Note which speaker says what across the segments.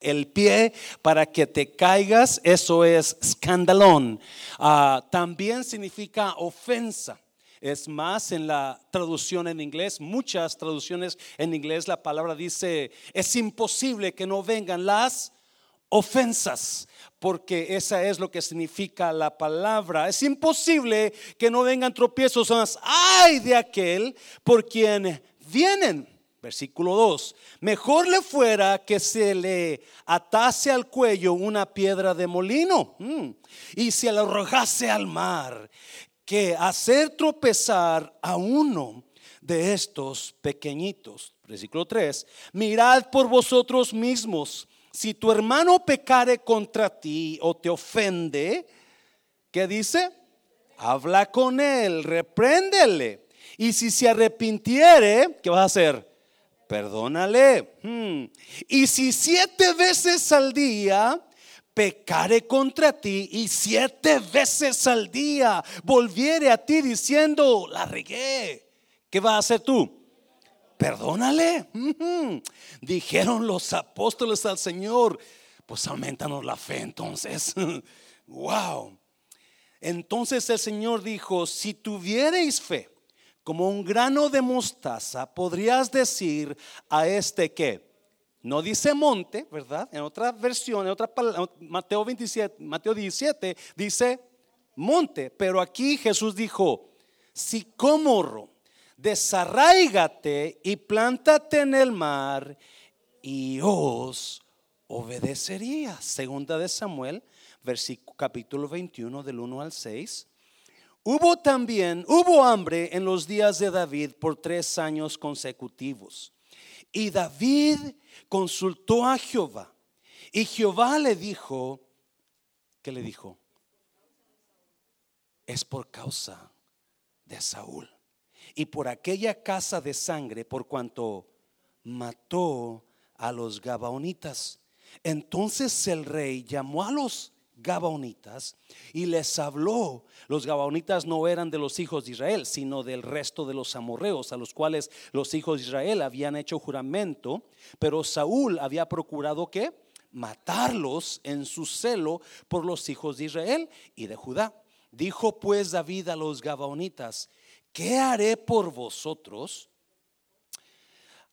Speaker 1: el pie para que te caigas, eso es escandalón. Ah, también significa ofensa. Es más, en la traducción en inglés, muchas traducciones en inglés, la palabra dice, es imposible que no vengan las ofensas, porque esa es lo que significa la palabra. Es imposible que no vengan tropiezos, más ay de aquel por quien vienen. Versículo 2. Mejor le fuera que se le atase al cuello una piedra de molino mm, y se le arrojase al mar que hacer tropezar a uno de estos pequeñitos. Versículo 3. Mirad por vosotros mismos. Si tu hermano pecare contra ti o te ofende, ¿qué dice? Habla con él, repréndele. Y si se arrepintiere, ¿qué vas a hacer? Perdónale. Hmm. Y si siete veces al día pecare contra ti y siete veces al día volviere a ti diciendo, la regué, ¿qué vas a hacer tú? Perdónale. Dijeron los apóstoles al Señor, pues aumentanos la fe entonces. wow. Entonces el Señor dijo, si tuviereis fe como un grano de mostaza, podrías decir a este que no dice monte, ¿verdad? En otra versión, en otra palabra, Mateo 27, Mateo 17 dice monte, pero aquí Jesús dijo, sicómoro, desarraigate y plántate en el mar y os obedecería. Segunda de Samuel, versículo capítulo 21 del 1 al 6. Hubo también, hubo hambre en los días de David por tres años consecutivos. Y David consultó a Jehová. Y Jehová le dijo, ¿qué le dijo? Es por causa de Saúl y por aquella casa de sangre, por cuanto mató a los Gabaonitas. Entonces el rey llamó a los Gabaonitas y les habló. Los Gabaonitas no eran de los hijos de Israel, sino del resto de los amorreos, a los cuales los hijos de Israel habían hecho juramento, pero Saúl había procurado que matarlos en su celo por los hijos de Israel y de Judá. Dijo pues David a los Gabaonitas, ¿qué haré por vosotros?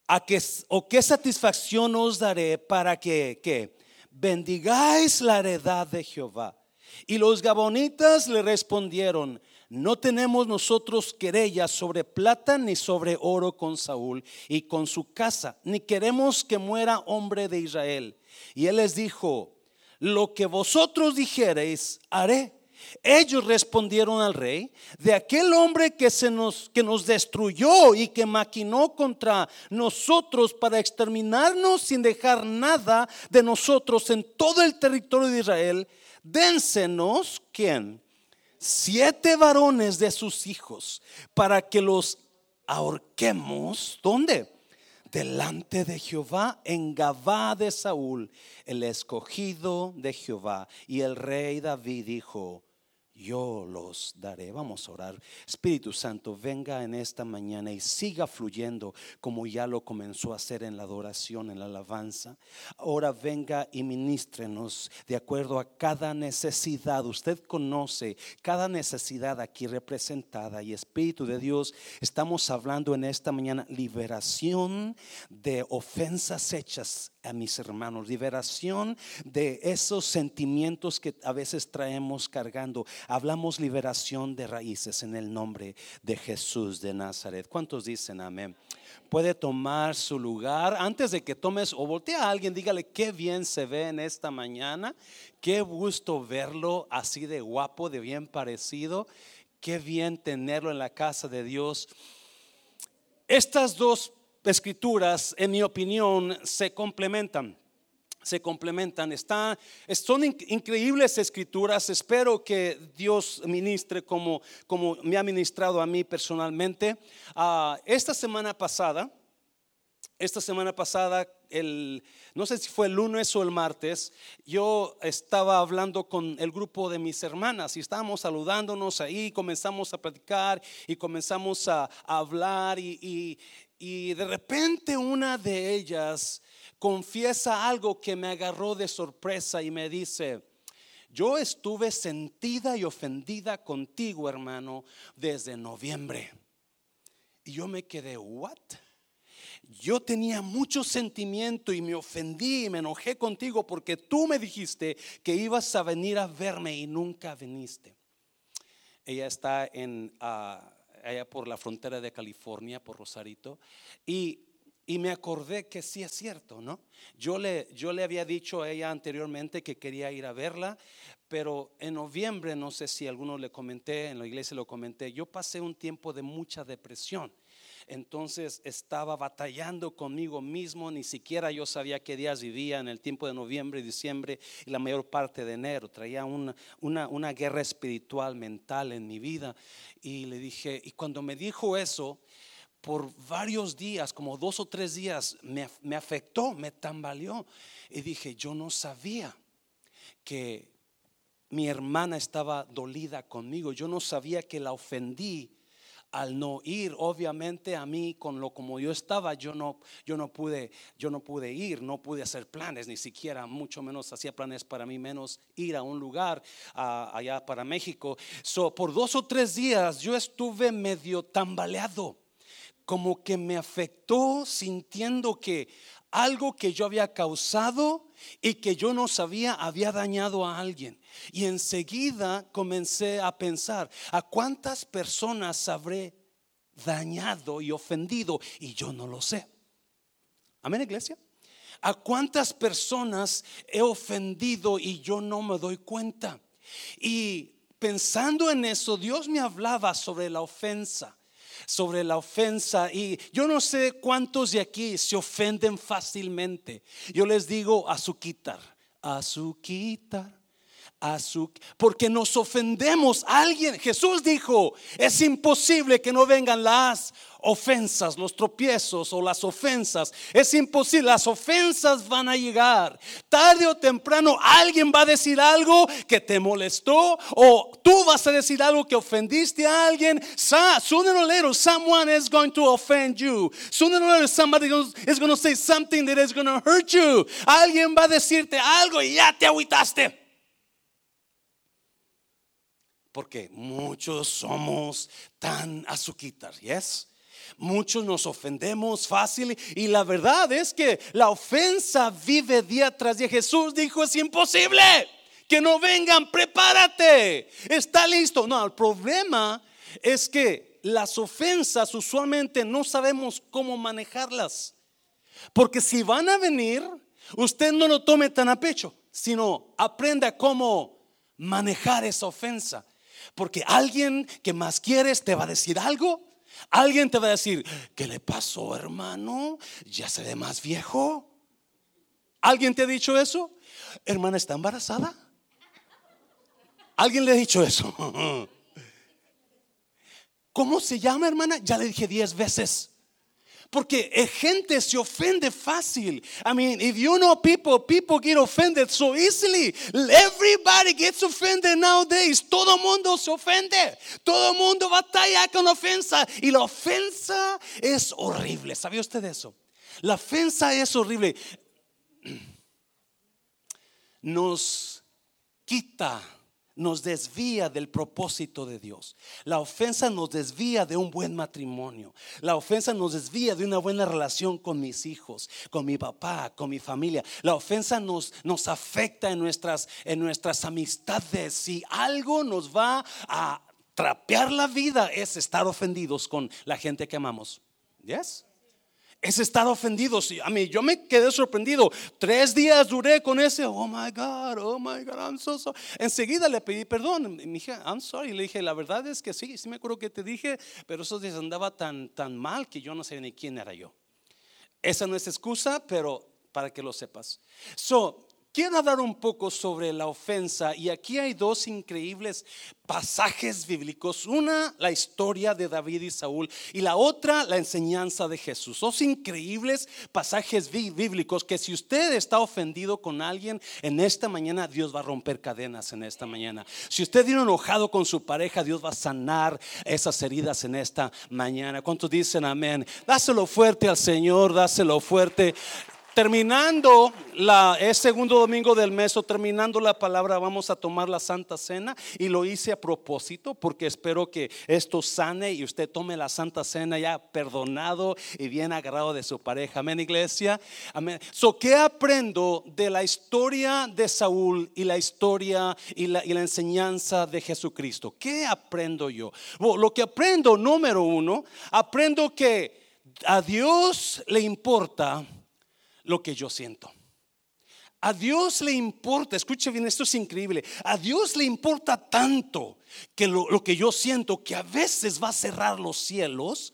Speaker 1: ¿A qué, ¿O qué satisfacción os daré para que, que bendigáis la heredad de Jehová. Y los gabonitas le respondieron, no tenemos nosotros querellas sobre plata ni sobre oro con Saúl y con su casa, ni queremos que muera hombre de Israel. Y él les dijo, lo que vosotros dijereis, haré. Ellos respondieron al rey, de aquel hombre que, se nos, que nos destruyó y que maquinó contra nosotros para exterminarnos sin dejar nada de nosotros en todo el territorio de Israel, dénsenos, ¿quién? Siete varones de sus hijos para que los ahorquemos. ¿Dónde? delante de Jehová en Gabá de Saúl, el escogido de Jehová. Y el rey David dijo, yo los daré. Vamos a orar. Espíritu Santo, venga en esta mañana y siga fluyendo como ya lo comenzó a hacer en la adoración, en la alabanza. Ahora venga y ministrenos de acuerdo a cada necesidad. Usted conoce cada necesidad aquí representada y Espíritu de Dios, estamos hablando en esta mañana liberación de ofensas hechas a mis hermanos, liberación de esos sentimientos que a veces traemos cargando. Hablamos liberación de raíces en el nombre de Jesús de Nazaret. ¿Cuántos dicen amén? Puede tomar su lugar. Antes de que tomes o voltea a alguien, dígale qué bien se ve en esta mañana. Qué gusto verlo así de guapo, de bien parecido. Qué bien tenerlo en la casa de Dios. Estas dos escrituras, en mi opinión, se complementan. Se complementan. Está, son increíbles escrituras. Espero que Dios ministre como, como me ha ministrado a mí personalmente. Ah, esta semana pasada, esta semana pasada, el, no sé si fue el lunes o el martes, yo estaba hablando con el grupo de mis hermanas y estábamos saludándonos ahí, comenzamos a platicar y comenzamos a, hablar y de repente una de ellas confiesa algo que me agarró de sorpresa y me dice, yo estuve sentida y ofendida contigo, hermano, desde noviembre. Y yo me quedé, ¿what? Yo tenía mucho sentimiento y me ofendí y me enojé contigo porque tú me dijiste que ibas a venir a verme y nunca viniste. Ella está en, ah, allá por la frontera de California, por Rosarito, y y me acordé que sí es cierto, ¿no? Yo le, yo le había dicho a ella anteriormente que quería ir a verla, pero en noviembre, no sé si alguno le comenté, en la iglesia lo comenté, yo pasé un tiempo de mucha depresión. Entonces estaba batallando conmigo mismo, ni siquiera yo sabía qué días vivía en el tiempo de noviembre, diciembre y la mayor parte de enero. Traía una, una, una guerra espiritual, mental en mi vida. Y le dije, y cuando me dijo eso, por varios días, como dos o tres días, me, afectó, me tambaleó. Y dije, yo no sabía que mi hermana estaba dolida conmigo. Yo no sabía que la ofendí al no ir. Obviamente a mí con lo como yo estaba, yo no, yo no pude, yo no pude ir, no pude hacer planes, ni siquiera, mucho menos hacía planes para mí, menos ir a un lugar allá para México. So, por dos o tres días yo estuve medio tambaleado como que me afectó sintiendo que algo que yo había causado y que yo no sabía había dañado a alguien. Y enseguida comencé a pensar, ¿a cuántas personas habré dañado y ofendido? Y yo no lo sé. Amén, iglesia. ¿A cuántas personas he ofendido y yo no me doy cuenta? Y pensando en eso, Dios me hablaba sobre la ofensa sobre la ofensa y yo no sé cuántos de aquí se ofenden fácilmente. Yo les digo a su quitar, a su quitar. Porque nos ofendemos a alguien. Jesús dijo, es imposible que no vengan las ofensas, los tropiezos o las ofensas. Es imposible, las ofensas van a llegar. Tarde o temprano alguien va a decir algo que te molestó o tú vas a decir algo que ofendiste a alguien. Sooner or later, someone is going to offend you. Sooner or later, somebody is going to say something that is going to hurt you. Alguien va a decirte algo y ya te agüitaste. Porque muchos somos tan azuquitas, ¿yes? Muchos nos ofendemos fácil y la verdad es que la ofensa vive día tras día. Jesús dijo, es imposible que no vengan, prepárate, está listo. No, el problema es que las ofensas usualmente no sabemos cómo manejarlas. Porque si van a venir, usted no lo tome tan a pecho, sino aprenda cómo manejar esa ofensa. Porque alguien que más quieres te va a decir algo Alguien te va a decir, ¿qué le pasó, hermano? ¿Ya se ve más viejo? ¿Alguien te ha dicho eso? Hermana, ¿está embarazada? ¿Alguien le ha dicho eso? ¿Cómo se llama, hermana? Ya le dije diez veces. Porque gente se ofende fácil. I mean, if you know people, people get offended so easily. Everybody gets offended nowadays. Todo mundo se ofende. Todo mundo batalla con ofensa. Y la ofensa es horrible. ¿Sabía usted eso? La ofensa es horrible. Nos quita nos desvía del propósito de Dios. La ofensa nos desvía de un buen matrimonio. La ofensa nos desvía de una buena relación con mis hijos, con mi papá, con mi familia. La ofensa nos, nos afecta en nuestras, en nuestras amistades. Si algo nos va a trapear la vida es estar ofendidos con la gente que amamos. ¿Yes? Es estar ofendido. A mí, yo me quedé sorprendido. Tres días duré con ese, oh my God, oh my God, I'm so sorry. Enseguida le pedí perdón. Me dije, I'm sorry. Le dije, la verdad es que sí, sí me acuerdo que te dije, pero días andaba tan, tan mal que yo no sé ni quién era yo. Esa no es excusa, pero para que lo sepas. So, Quiero hablar un poco sobre la ofensa y aquí hay dos increíbles pasajes bíblicos. Una, la historia de David y Saúl y la otra, la enseñanza de Jesús. Dos increíbles pasajes bíblicos que si usted está ofendido con alguien en esta mañana, Dios va a romper cadenas en esta mañana. Si usted viene enojado con su pareja, Dios va a sanar esas heridas en esta mañana. ¿Cuántos dicen amén? Dáselo fuerte al Señor, dáselo fuerte. Terminando la, es segundo domingo del mes o terminando la palabra vamos a tomar la Santa Cena y lo hice a propósito porque espero que esto sane y usted tome la Santa Cena ya perdonado y bien agarrado de su pareja. Amén, iglesia. Amén. So, ¿qué aprendo de la historia de Saúl y la historia y la, y la enseñanza de Jesucristo? ¿Qué aprendo yo? lo que aprendo, número uno, aprendo que a Dios le importa lo que yo siento. A Dios le importa, escuche bien, esto es increíble. A Dios le importa tanto que lo, que yo siento que a veces va a cerrar los cielos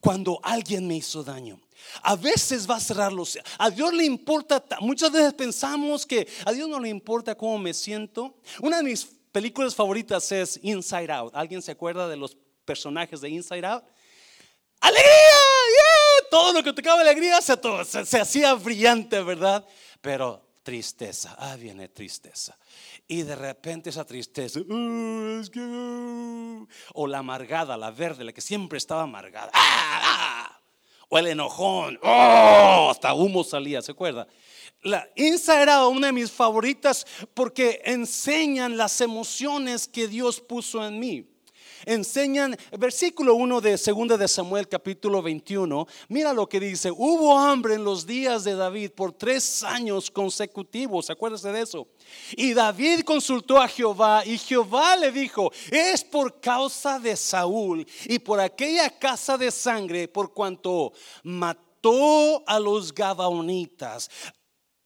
Speaker 1: cuando alguien me hizo daño. A veces va a cerrar los cielos. A Dios le importa, muchas veces pensamos que a Dios no le importa cómo me siento. Una de mis películas favoritas es Inside Out. ¿Alguien se acuerda de los personajes de Inside Out? ¡Alegría! Todo lo que tocaba alegría se, se, hacía brillante, ¿verdad? Pero tristeza, ah, viene tristeza. Y de repente esa tristeza, uh, uh", o la amargada, la verde, la que siempre estaba amargada, ¡Ah, ah! o el enojón, ¡oh! hasta humo salía, ¿se acuerda? La Insa era una de mis favoritas porque enseñan las emociones que Dios puso en mí enseñan, versículo 1 de 2 de Samuel capítulo 21, mira lo que dice, hubo hambre en los días de David por tres años consecutivos, acuérdese de eso. Y David consultó a Jehová y Jehová le dijo, es por causa de Saúl y por aquella casa de sangre por cuanto mató a los gabaonitas.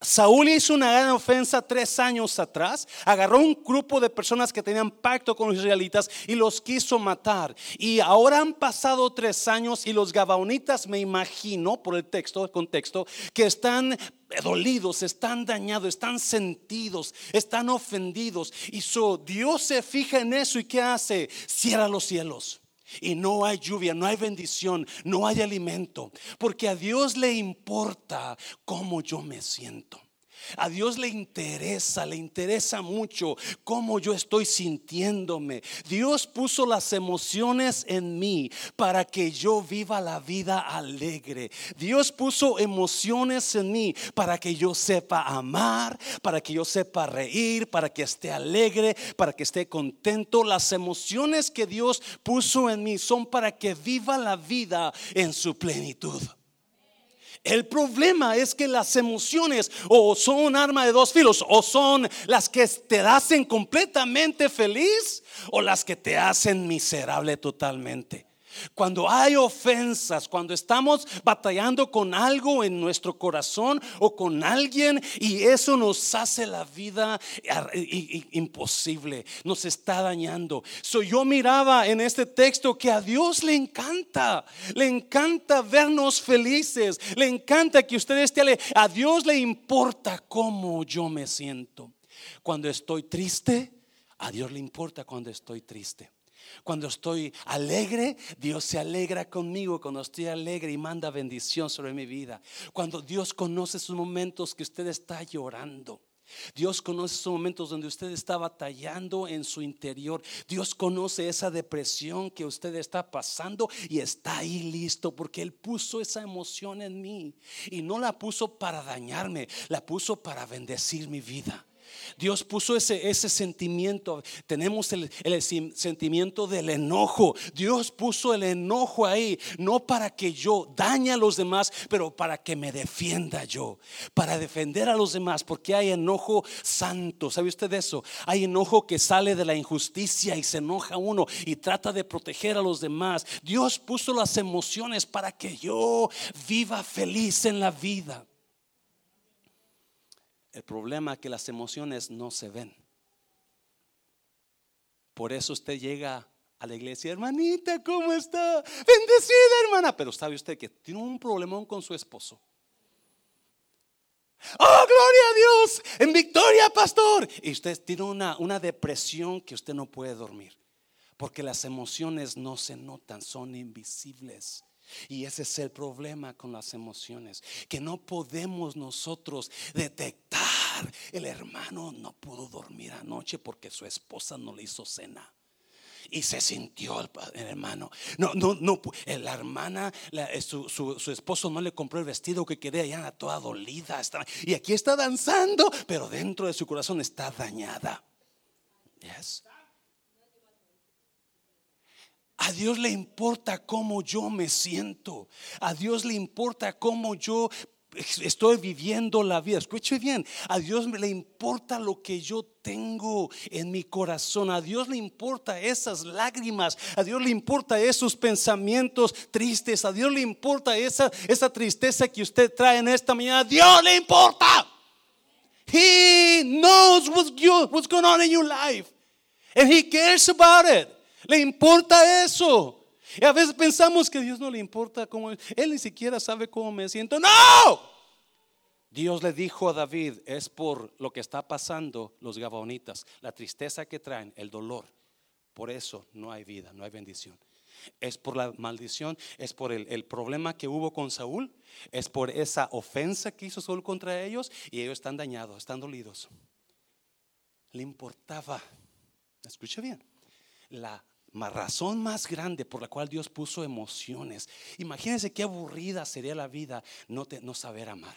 Speaker 1: Saúl hizo una gran ofensa tres años atrás, agarró un grupo de personas que tenían pacto con los israelitas y los quiso matar. Y ahora han pasado tres años y los gabaonitas, me imagino por el texto, el contexto, que están dolidos, están dañados, están sentidos, están ofendidos. Y so, Dios se fija en eso y ¿qué hace? Cierra los cielos y no hay lluvia, no hay bendición, no hay alimento, porque a Dios le importa cómo yo me siento. A Dios le interesa, le interesa mucho cómo yo estoy sintiéndome. Dios puso las emociones en mí para que yo viva la vida alegre. Dios puso emociones en mí para que yo sepa amar, para que yo sepa reír, para que esté alegre, para que esté contento. Las emociones que Dios puso en mí son para que viva la vida en su plenitud. El problema es que las emociones o son arma de dos filos, o son las que te hacen completamente feliz o las que te hacen miserable totalmente. Cuando hay ofensas, cuando estamos batallando con algo en nuestro corazón o con alguien y eso nos hace la vida imposible, nos está dañando. So, yo miraba en este texto que a Dios le encanta, le encanta vernos felices, le encanta que usted esté A Dios le importa cómo yo me siento. Cuando estoy triste, a Dios le importa cuando estoy triste. Cuando estoy alegre, Dios se alegra conmigo. Cuando estoy alegre y manda bendición sobre mi vida. Cuando Dios conoce esos momentos que usted está llorando. Dios conoce esos momentos donde usted está batallando en su interior. Dios conoce esa depresión que usted está pasando y está ahí listo porque Él puso esa emoción en mí. Y no la puso para dañarme, la puso para bendecir mi vida. Dios puso ese, ese sentimiento. Tenemos el, el, sentimiento del enojo. Dios puso el enojo ahí, no para que yo dañe a los demás, pero para que me defienda yo. Para defender a los demás, porque hay enojo santo. ¿Sabe usted eso? Hay enojo que sale de la injusticia y se enoja uno y trata de proteger a los demás. Dios puso las emociones para que yo viva feliz en la vida. El problema es que las emociones no se ven. Por eso usted llega a la iglesia, hermanita, ¿cómo está? Bendecida, hermana. Pero sabe usted que tiene un problemón con su esposo. Oh, gloria a Dios, en victoria, pastor. Y usted tiene una, una depresión que usted no puede dormir. Porque las emociones no se notan, son invisibles. Y ese es el problema con las emociones, que no podemos nosotros detectar. El hermano no pudo dormir anoche porque su esposa no le hizo cena. Y se sintió el, hermano. No, no, no. La hermana, su, su, esposo no le compró el vestido que quería, ya era toda dolida. y aquí está danzando, pero dentro de su corazón está dañada. Yes. A Dios le importa cómo yo me siento. A Dios le importa cómo yo estoy viviendo la vida. Escuche bien, a Dios le importa lo que yo tengo en mi corazón. A Dios le importa esas lágrimas. A Dios le importa esos pensamientos tristes. A Dios le importa esa, esa tristeza que usted trae en esta mañana. A Dios le importa. He knows what's, what's going on in your life. And he cares about it. Le importa eso. Y a veces pensamos que Dios no le importa cómo él ni siquiera sabe cómo me siento. No. Dios le dijo a David, es por lo que está pasando los gabaonitas, la tristeza que traen, el dolor. Por eso no hay vida, no hay bendición. Es por la maldición, es por el, el, problema que hubo con Saúl, es por esa ofensa que hizo Saúl contra ellos y ellos están dañados, están dolidos. Le importaba, escuche bien, la razón más grande por la cual Dios puso emociones. Imagínense qué aburrida sería la vida no, no saber amar.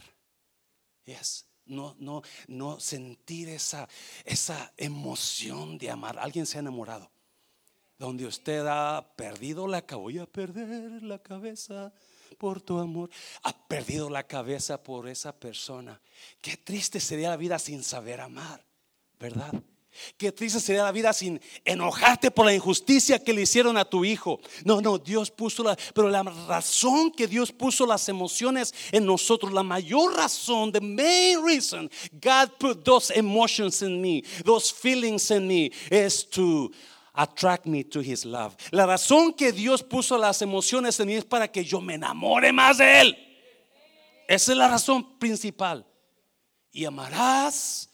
Speaker 1: Yes. No, no, no sentir esa, esa emoción de amar. Alguien se ha enamorado. Donde usted ha perdido la cabeza. Voy a perder la cabeza por tu amor. Ha perdido la cabeza por esa persona. Qué triste sería la vida sin saber amar, ¿verdad? Qué triste sería la vida sin enojarte por la injusticia que le hicieron a tu hijo. No, no, Dios puso la, pero la razón que Dios puso las emociones en nosotros, la mayor razón, the main reason God put those emotions in me, those feelings in me, is to attract me to His love. La razón que Dios puso las emociones en mí es para que yo me enamore más de Él. Esa es la razón principal. Y amarás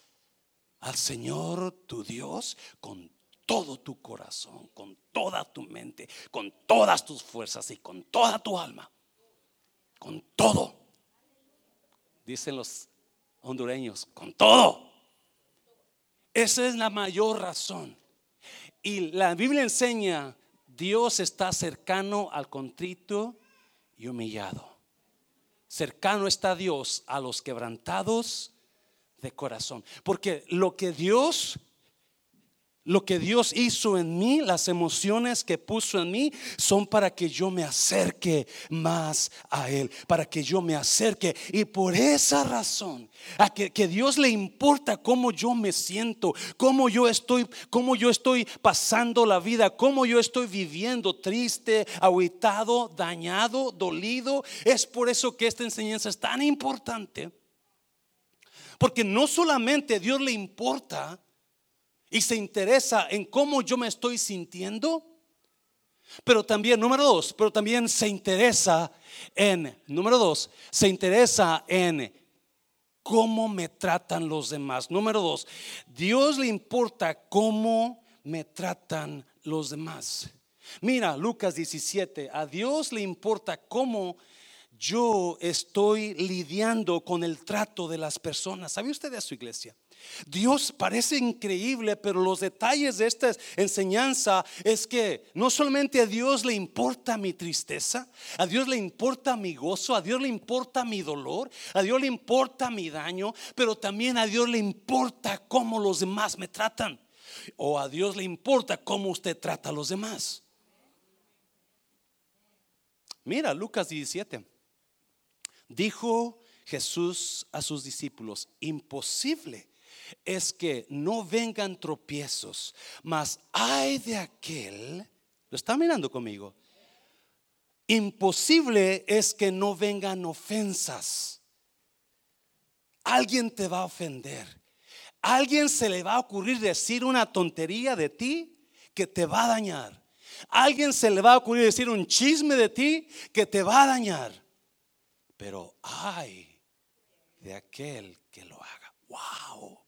Speaker 1: al Señor tu Dios con todo tu corazón, con toda tu mente, con todas tus fuerzas y con toda tu alma. Con todo. Dicen los hondureños, con todo. Esa es la mayor razón. Y la Biblia enseña, Dios está cercano al contrito y humillado. Cercano está Dios a los quebrantados de corazón. Porque lo que Dios, lo que Dios hizo en mí, las emociones que puso en mí, son para que yo me acerque más a Él, para que yo me acerque. Y por esa razón, a que, que Dios le importa cómo yo me siento, cómo yo estoy, cómo yo estoy pasando la vida, cómo yo estoy viviendo triste, aguitado, dañado, dolido. Es por eso que esta enseñanza es tan importante porque no solamente Dios le importa y se interesa en cómo yo me estoy sintiendo, pero también, número dos, pero también se interesa en, número dos, se interesa en cómo me tratan los demás. Número dos, Dios le importa cómo me tratan los demás. Mira, Lucas 17, a Dios le importa cómo yo estoy lidiando con el trato de las personas. ¿Sabe usted de su iglesia? Dios parece increíble, pero los detalles de esta enseñanza es que no solamente a Dios le importa mi tristeza, a Dios le importa mi gozo, a Dios le importa mi dolor, a Dios le importa mi daño, pero también a Dios le importa cómo los demás me tratan. O a Dios le importa cómo usted trata a los demás. Mira, Lucas 17. Dijo Jesús a sus discípulos, imposible es que no vengan tropiezos, mas hay de aquel, lo está mirando conmigo, imposible es que no vengan ofensas. Alguien te va a ofender. Alguien se le va a ocurrir decir una tontería de ti que te va a dañar. Alguien se le va a ocurrir decir un chisme de ti que te va a dañar pero hay de aquel que lo haga. Wow.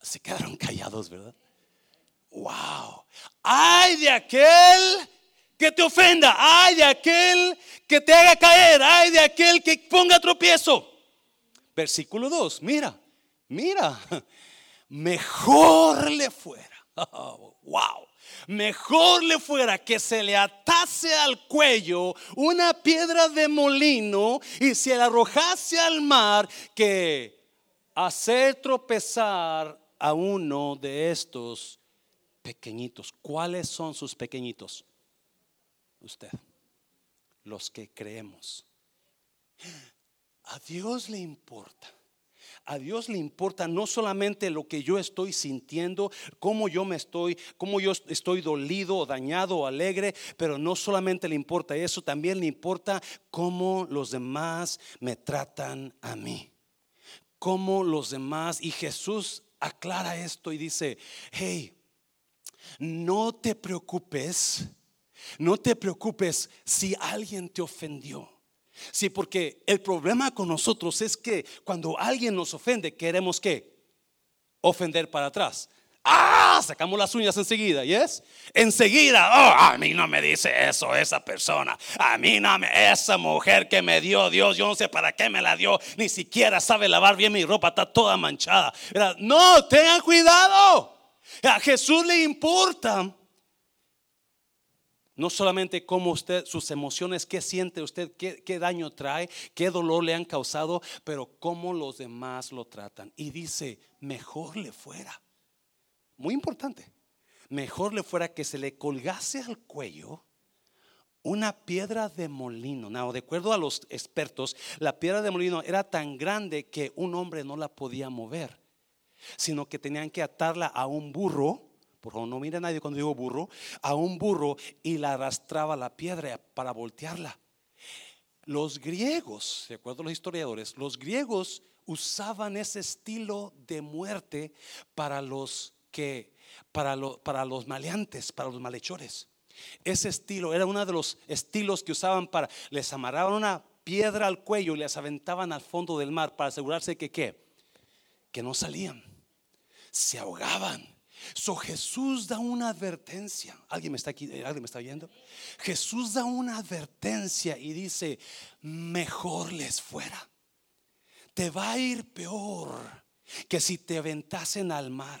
Speaker 1: Se quedaron callados, ¿verdad? Wow. Hay de aquel que te ofenda. Hay de aquel que te haga caer. Hay de aquel que ponga tropiezo. Versículo 2. Mira, mira. Mejor le fuera. wow. Mejor le fuera que se le atase al cuello una piedra de molino y se la arrojase al mar que hacer tropezar a uno de estos pequeñitos. ¿Cuáles son sus pequeñitos? Usted, los que creemos. A Dios le importa a Dios le importa no solamente lo que yo estoy sintiendo, cómo yo me estoy, cómo yo estoy dolido, dañado o alegre, pero no solamente le importa eso, también le importa cómo los demás me tratan a mí. Cómo los demás, y Jesús aclara esto y dice, hey, no te preocupes, no te preocupes si alguien te ofendió. Sí, porque el problema con nosotros es que cuando alguien nos ofende, queremos que ofender para atrás. Ah, sacamos las uñas enseguida, ¿yes? Enseguida, oh, a mí no me dice eso esa persona. A mí no me, esa mujer que me dio Dios, yo no sé para qué me la dio, ni siquiera sabe lavar bien mi ropa, está toda manchada. No, tengan cuidado. A Jesús le importa no solamente cómo usted, sus emociones, qué siente usted, qué, daño trae, qué dolor le han causado, pero cómo los demás lo tratan. Y dice, mejor le fuera. Muy importante. Mejor le fuera que se le colgase al cuello una piedra de molino. No, de acuerdo a los expertos, la piedra de molino era tan grande que un hombre no la podía mover, sino que tenían que atarla a un burro por favor, no mire a nadie cuando digo burro, a un burro y la arrastraba la piedra para voltearla. Los griegos, de acuerdo a los historiadores, los griegos usaban ese estilo de muerte para los que, para, para los maleantes, para los malhechores. Ese estilo era uno de los estilos que usaban para, les amarraban una piedra al cuello y les aventaban al fondo del mar para asegurarse que qué, que no salían, se ahogaban. So Jesús da una advertencia. ¿Alguien me está aquí? Eh, ¿Alguien me está viendo? Jesús da una advertencia y dice, mejor les fuera. Te va a ir peor que si te aventasen al mar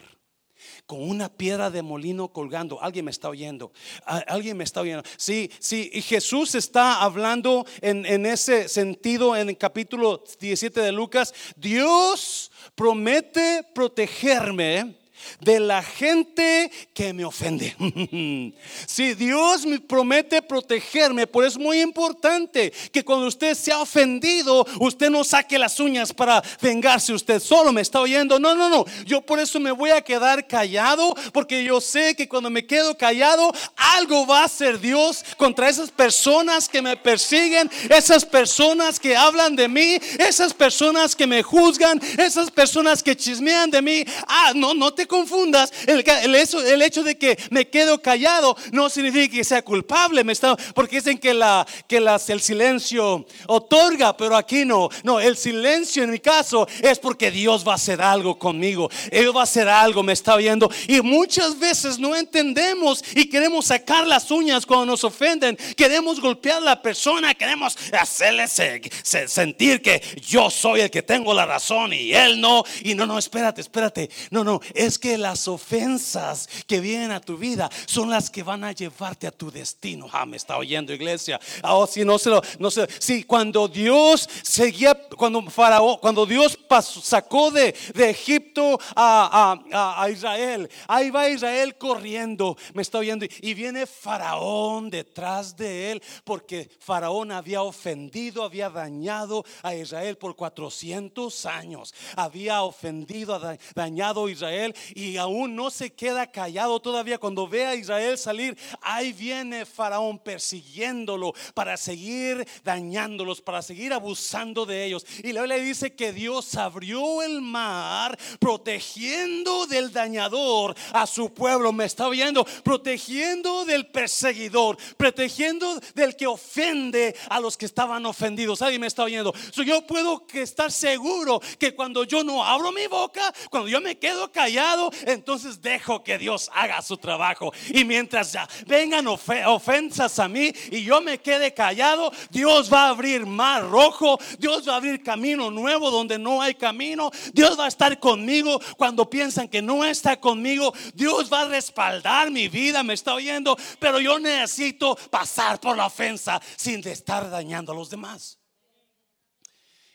Speaker 1: con una piedra de molino colgando. Alguien me está oyendo. Alguien me está oyendo. Sí, sí. Y Jesús está hablando en, en, ese sentido en el capítulo 17 de Lucas. Dios promete protegerme de la gente que me ofende. si Dios me promete protegerme, por eso es muy importante que cuando usted se ha ofendido, usted no saque las uñas para vengarse. Usted solo me está oyendo. No, no, no. Yo por eso me voy a quedar callado, porque yo sé que cuando me quedo callado, algo va a hacer Dios contra esas personas que me persiguen, esas personas que hablan de mí, esas personas que me juzgan, esas personas que chismean de mí. Ah, no, no te confundas. El, el, hecho de que me quedo callado no significa que sea culpable. Me está, porque dicen que, la, que las, el silencio otorga, pero aquí no. No, el silencio en mi caso es porque Dios va a hacer algo conmigo. Él va a hacer algo, me está viendo. Y muchas veces no entendemos y queremos sacar las uñas cuando nos ofenden. Queremos golpear a la persona, queremos hacerle sentir que yo soy el que tengo la razón y él no. Y no, no, espérate, espérate. No, no, es que las ofensas que vienen a tu vida son las que van a llevarte a tu destino. Ah, me está oyendo iglesia. Oh, si no se lo, no se, si cuando Dios seguía, cuando Faraón, cuando Dios sacó de, de Egipto a, a, a, Israel, ahí va Israel corriendo, me está oyendo, y viene Faraón detrás de él, porque Faraón había ofendido, había dañado a Israel por 400 años, había ofendido, dañado a Israel y aún no se queda callado todavía cuando ve a Israel salir. Ahí viene Faraón persiguiéndolo para seguir dañándolos, para seguir abusando de ellos. Y la Biblia dice que Dios abrió el mar protegiendo del dañador a su pueblo. Me está viendo, protegiendo del perseguidor, protegiendo del que ofende a los que estaban ofendidos. Alguien me está oyendo. yo puedo estar seguro que cuando yo no abro mi boca, cuando yo me quedo callado, entonces dejo que Dios haga su trabajo. Y mientras ya vengan ofensas a mí y yo me quede callado, Dios va a abrir mar rojo, Dios va a abrir camino nuevo donde no hay camino, Dios va a estar conmigo cuando piensan que no está conmigo, Dios va a respaldar mi vida, me está oyendo, pero yo necesito pasar por la ofensa sin estar dañando a los demás.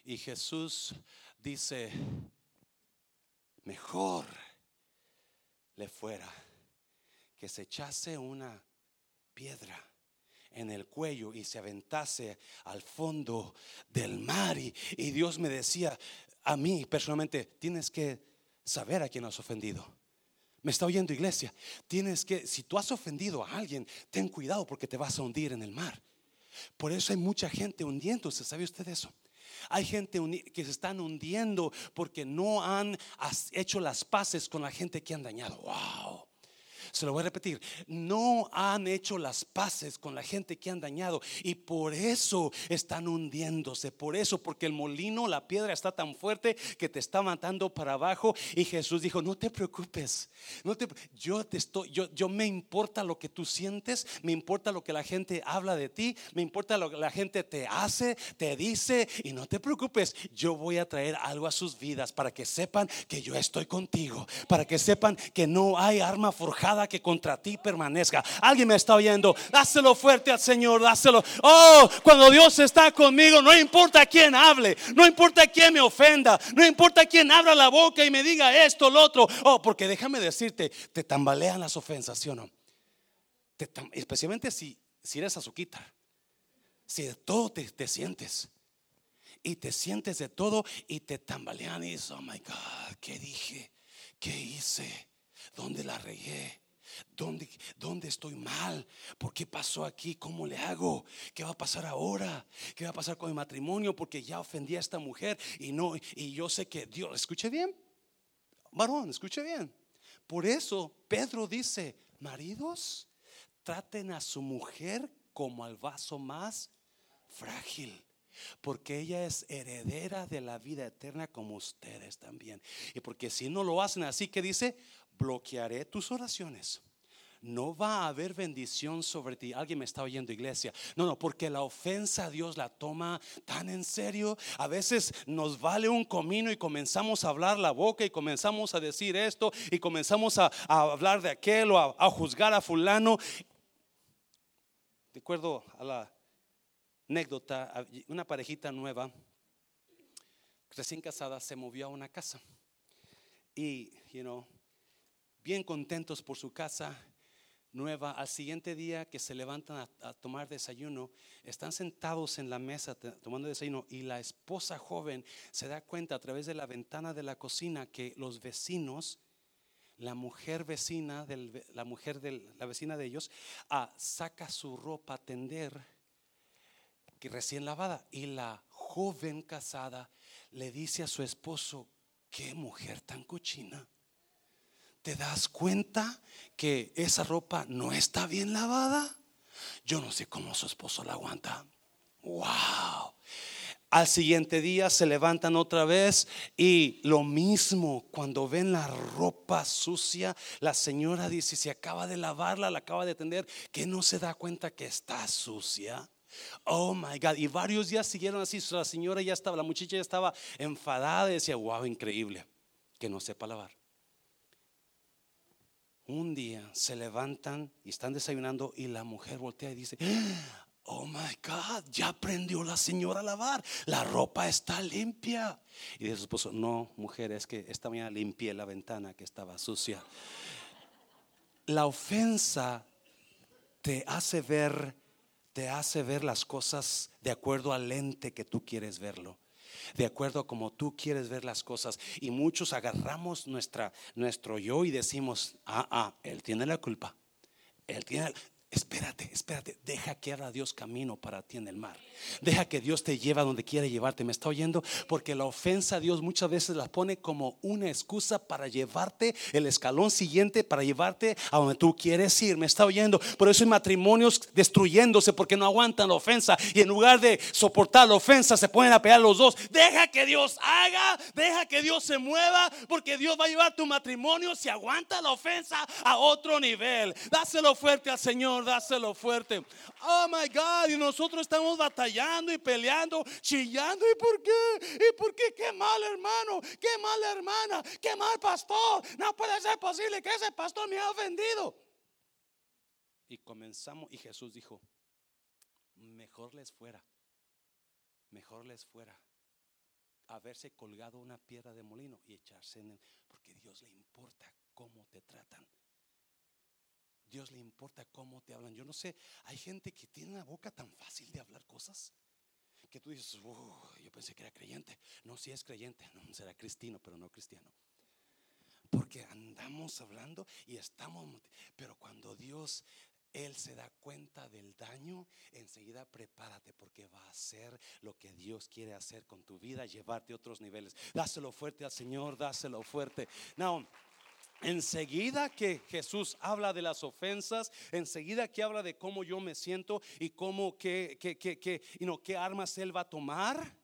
Speaker 1: Y Jesús dice, mejor le fuera que se echase una piedra en el cuello y se aventase al fondo del mar. Y, Dios me decía a mí personalmente, tienes que saber a quién has ofendido. Me está oyendo iglesia. Tienes que, si tú has ofendido a alguien, ten cuidado porque te vas a hundir en el mar. Por eso hay mucha gente hundiéndose. ¿Sabe usted eso? Hay gente que se están hundiendo porque no han hecho las paces con la gente que han dañado. Wow. Se lo voy a repetir. No han hecho las paces con la gente que han dañado y por eso están hundiéndose. Por eso, porque el molino, la piedra está tan fuerte que te está matando para abajo. Y Jesús dijo: No te preocupes. No te, yo te estoy, yo, yo me importa lo que tú sientes, me importa lo que la gente habla de ti, me importa lo que la gente te hace, te dice. Y no te preocupes, yo voy a traer algo a sus vidas para que sepan que yo estoy contigo, para que sepan que no hay arma forjada que contra ti permanezca. Alguien me está oyendo. Dáselo fuerte al Señor, dáselo. Oh, cuando Dios está conmigo, no importa quién hable, no importa quién me ofenda, no importa quién abra la boca y me diga esto, lo otro. Oh, porque déjame decirte, te tambalean las ofensas, ¿sí o no? especialmente si, si eres azuquita. Si de todo te, te sientes y te sientes de todo y te tambalean y dices, oh my God, ¿qué dije? ¿Qué hice? ¿Dónde la regué? ¿Dónde, ¿Dónde estoy mal? ¿Por qué pasó aquí? ¿Cómo le hago? ¿Qué va a pasar ahora? ¿Qué va a pasar con mi matrimonio? Porque ya ofendí a esta mujer y no, y yo sé que Dios, escuche bien, varón, escuche bien. Por eso Pedro dice, maridos, traten a su mujer como al vaso más frágil. Porque ella es heredera de la vida eterna como ustedes también. Y porque si no lo hacen así, que dice, bloquearé tus oraciones. No va a haber bendición sobre ti. Alguien me está oyendo, iglesia. No, no, porque la ofensa a Dios la toma tan en serio. A veces nos vale un comino y comenzamos a hablar la boca y comenzamos a decir esto y comenzamos a, hablar de aquel o a, a juzgar a fulano. De acuerdo a la anécdota, una parejita nueva, recién casada, se movió a una casa. Y, you know, bien contentos por su casa nueva. Al siguiente día que se levantan a, tomar desayuno, están sentados en la mesa tomando desayuno y la esposa joven se da cuenta a través de la ventana de la cocina que los vecinos, la mujer vecina, del, la mujer de la vecina de ellos, ah, saca su ropa a tender que recién lavada y la joven casada le dice a su esposo, qué mujer tan cochina ¿Te das cuenta que esa ropa no está bien lavada? Yo no sé cómo su esposo la aguanta. Wow. Al siguiente día se levantan otra vez y lo mismo, cuando ven la ropa sucia, la señora dice, si acaba de lavarla, la acaba de tender, que no se da cuenta que está sucia. Oh my God. Y varios días siguieron así. La señora ya estaba, la muchacha ya estaba enfadada y decía, wow, increíble, que no sepa lavar un día se levantan y están desayunando y la mujer voltea y dice, oh my God, ya aprendió la señora a lavar, la ropa está limpia. Y dice su esposo, no, mujer, es que esta mañana limpié la ventana que estaba sucia. La ofensa te hace ver, te hace ver las cosas de acuerdo al lente que tú quieres verlo de acuerdo a como tú quieres ver las cosas. Y muchos agarramos nuestra, nuestro yo y decimos, ah, ah, él tiene la culpa. Él tiene, Espérate, espérate, deja que abra Dios camino para ti en el mar. Deja que Dios te lleve a donde quiere llevarte. ¿Me está oyendo? Porque la ofensa Dios muchas veces la pone como una excusa para llevarte el escalón siguiente, para llevarte a donde tú quieres ir. ¿Me está oyendo? Por eso hay matrimonios destruyéndose porque no aguantan la ofensa y en lugar de soportar la ofensa se ponen a pelear los dos. Deja que Dios haga, deja que Dios se mueva, porque Dios va a llevar tu matrimonio si aguanta la ofensa a otro nivel. Dáselo fuerte al Señor dáselo fuerte. Oh my God, y nosotros estamos batallando y peleando, chillando. ¿Y por qué? ¿Y por qué? Qué mal hermano, qué mal hermana, qué mal pastor. No puede ser posible que ese pastor me haya ofendido. Y comenzamos, y Jesús dijo: Mejor les fuera, mejor les fuera haberse colgado una piedra de molino y echarse en él, porque Dios le importa cómo te tratan. Dios le importa cómo te hablan. Yo no sé, hay gente que tiene la boca tan fácil de hablar cosas que tú dices, yo pensé que era creyente. No, si es creyente, no será cristiano, pero no cristiano. Porque andamos hablando y estamos, pero cuando Dios él se da cuenta del daño, enseguida prepárate porque va a hacer lo que Dios quiere hacer con tu vida, llevarte a otros niveles. Dáselo fuerte al Señor, dáselo fuerte. Now, Enseguida que Jesús habla de las ofensas, enseguida que habla de cómo yo me siento y cómo que, que, que, qué armas Él va a tomar,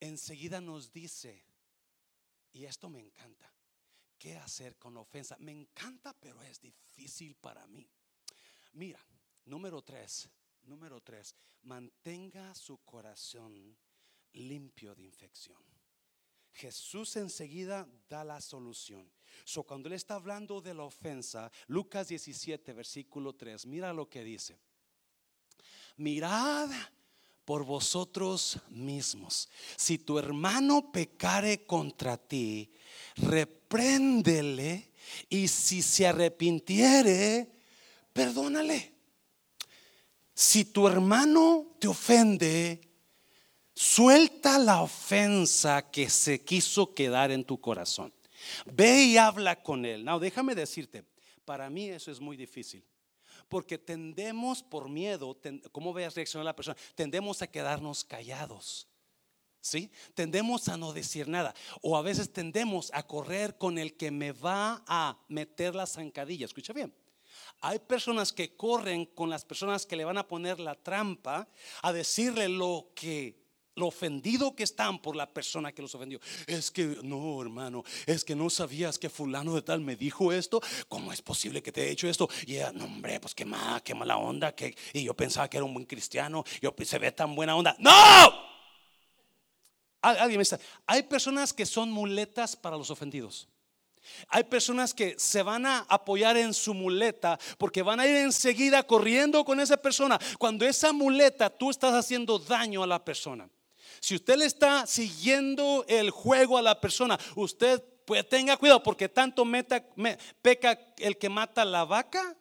Speaker 1: enseguida nos dice, y esto me encanta, ¿qué hacer con ofensa? Me encanta, pero es difícil para mí. Mira, número tres, número tres, mantenga su corazón limpio de infección. Jesús enseguida da la solución. So, cuando él está hablando de la ofensa, Lucas 17, versículo 3, mira lo que dice. Mirad por vosotros mismos. Si tu hermano pecare contra ti, repréndele y si se arrepintiere, perdónale. Si tu hermano te ofende, Suelta la ofensa que se quiso quedar en tu corazón. Ve y habla con él. No, déjame decirte, para mí eso es muy difícil. Porque tendemos por miedo, ¿cómo veas reaccionar la persona? Tendemos a quedarnos callados. ¿Sí? Tendemos a no decir nada. O a veces tendemos a correr con el que me va a meter la zancadilla. Escucha bien. Hay personas que corren con las personas que le van a poner la trampa a decirle lo que lo ofendido que están por la persona que los ofendió. Es que no, hermano, es que no sabías que fulano de tal me dijo esto. ¿Cómo es posible que te haya hecho esto? Y ella, no, hombre, pues qué, mal, qué mala onda. Que, y yo pensaba que era un buen cristiano. Yo pues, se ve tan buena onda. ¡No! Alguien me está. Hay personas que son muletas para los ofendidos. Hay personas que se van a apoyar en su muleta porque van a ir enseguida corriendo con esa persona. Cuando esa muleta tú estás haciendo daño a la persona. Si usted le está siguiendo el juego a la persona, usted pues tenga cuidado porque tanto meta, peca el que mata la vaca.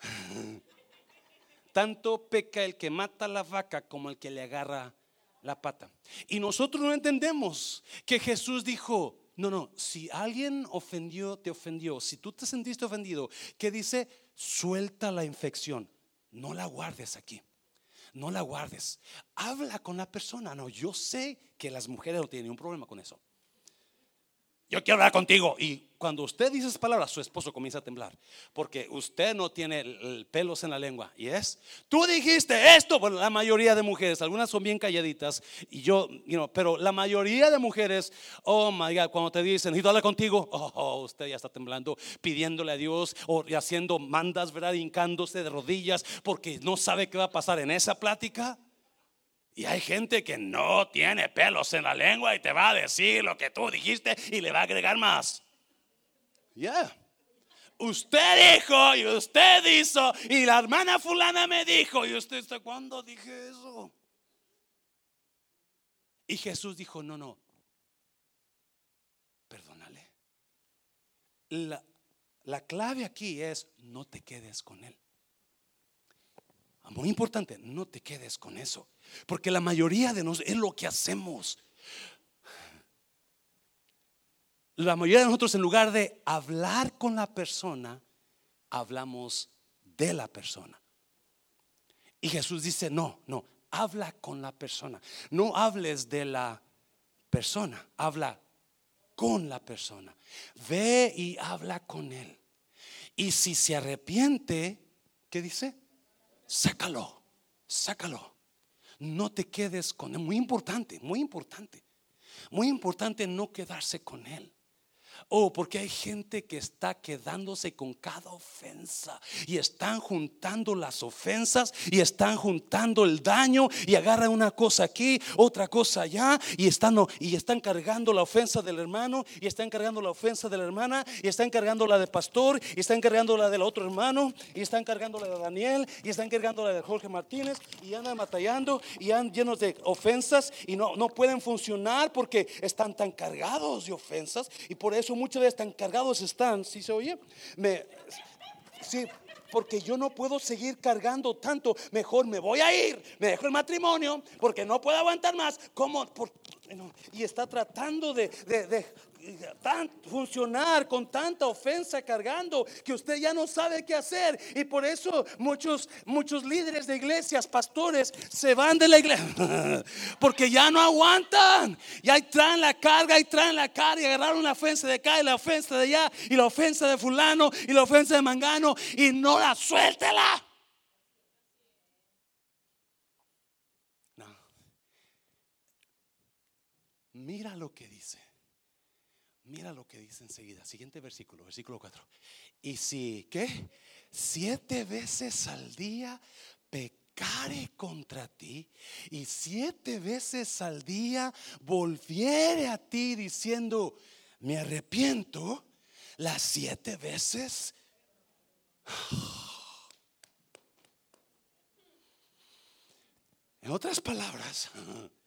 Speaker 1: tanto peca el que mata la vaca como el que le agarra la pata. Y nosotros no entendemos que Jesús dijo, no, no, si alguien ofendió, te ofendió, si tú te sentiste ofendido, que dice, suelta la infección, no la guardes aquí no la guardes. Habla con la persona. No, yo sé que las mujeres no tienen un problema con eso. Yo quiero hablar contigo. Y cuando usted dice esas palabras, su esposo comienza a temblar. Porque usted no tiene pelos en la lengua. Y es, tú dijiste esto. Bueno, la mayoría de mujeres, algunas son bien calladitas. Y yo, you pero la mayoría de mujeres, oh my God, cuando te dicen, y hablar contigo, oh, oh, usted ya está temblando, pidiéndole a Dios o haciendo mandas, ¿verdad? Hincándose de rodillas porque no sabe qué va a pasar en esa plática. Y hay gente que no tiene pelos en la lengua y te va a decir lo que tú dijiste y le va a agregar más. Ya. Usted dijo y usted hizo y la hermana fulana me dijo y usted está cuando dije eso. Y Jesús dijo, no, no, perdónale. La, la clave aquí es no te quedes con él. Muy importante, no te quedes con eso. Porque la mayoría de nosotros es lo que hacemos. La mayoría de nosotros en lugar de hablar con la persona, hablamos de la persona. Y Jesús dice, no, no, habla con la persona. No hables de la persona, habla con la persona. Ve y habla con él. Y si se arrepiente, ¿qué dice? Sácalo, sácalo. No te quedes con él. Muy importante, muy importante. Muy importante no quedarse con él. Oh, porque hay gente que está quedándose con cada ofensa y están juntando las ofensas y están juntando el daño y agarran una cosa aquí, otra cosa allá y están, y están cargando la ofensa del hermano y están cargando la ofensa de la hermana y están cargando la del pastor y están cargando la del otro hermano y están cargando la de Daniel y están cargando la de Jorge Martínez y andan batallando y andan llenos de ofensas y no, no pueden funcionar porque están tan cargados de ofensas y por eso muchas veces tan cargados están, si se oye? Me, sí, porque yo no puedo seguir cargando tanto. Mejor me voy a ir, me dejo el matrimonio porque no puedo aguantar más. ¿Cómo? Y está tratando de, funcionar con tanta ofensa cargando que usted ya no sabe qué hacer. Y por eso muchos, muchos líderes de iglesias, pastores, se van de la iglesia porque ya no aguantan. Y ahí traen la carga, y traen la carga y agarraron la ofensa de acá y la ofensa de allá y la ofensa de fulano y la ofensa de mangano y no la suéltela. Mira lo que dice. Mira lo que dice enseguida. Siguiente versículo, versículo 4. Y si, ¿qué? Siete veces al día pecare contra ti y siete veces al día volviere a ti diciendo, me arrepiento, las siete veces. En otras palabras,